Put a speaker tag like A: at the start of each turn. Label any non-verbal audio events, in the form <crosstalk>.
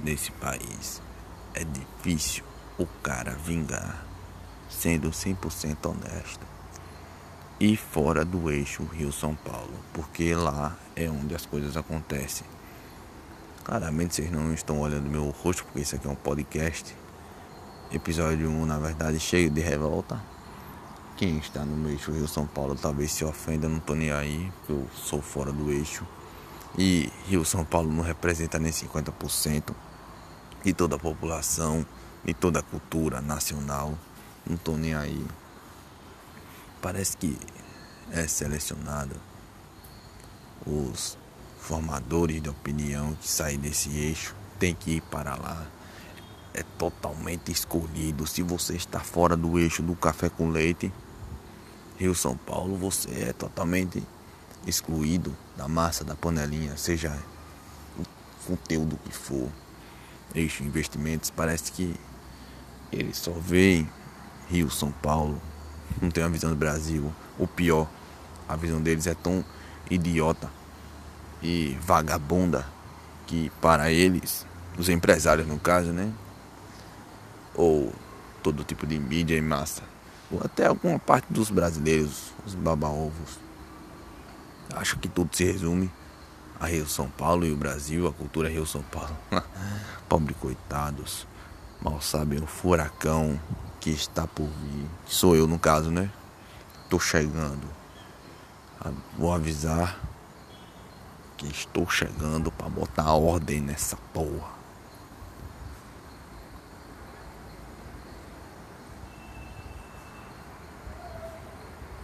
A: nesse país. É difícil o cara vingar sendo 100% honesto e fora do eixo Rio-São Paulo, porque lá é onde as coisas acontecem. Claramente vocês não estão olhando meu rosto, porque isso aqui é um podcast. Episódio 1, na verdade, cheio de revolta. Quem está no eixo Rio-São Paulo talvez se ofenda, não tô nem aí, porque eu sou fora do eixo. E Rio-São Paulo não representa nem 50% de toda a população, de toda a cultura nacional. Não tô nem aí parece que é selecionado os formadores de opinião que saem desse eixo tem que ir para lá. É totalmente escolhido. Se você está fora do eixo do café com leite, Rio São Paulo, você é totalmente excluído da massa da panelinha, seja o conteúdo que for. Eixo Investimentos parece que ele só vê Rio São Paulo, não tem uma visão do Brasil. O pior, a visão deles é tão idiota e vagabunda que para eles, os empresários no caso, né? Ou todo tipo de mídia em massa, ou até alguma parte dos brasileiros, os baba-ovos, acho que tudo se resume a Rio São Paulo e o Brasil, a cultura Rio São Paulo. <laughs> Pobre coitados, mal sabem o furacão que está por vir. Sou eu no caso, né? Tô chegando. Ah, vou avisar que estou chegando para botar ordem nessa porra.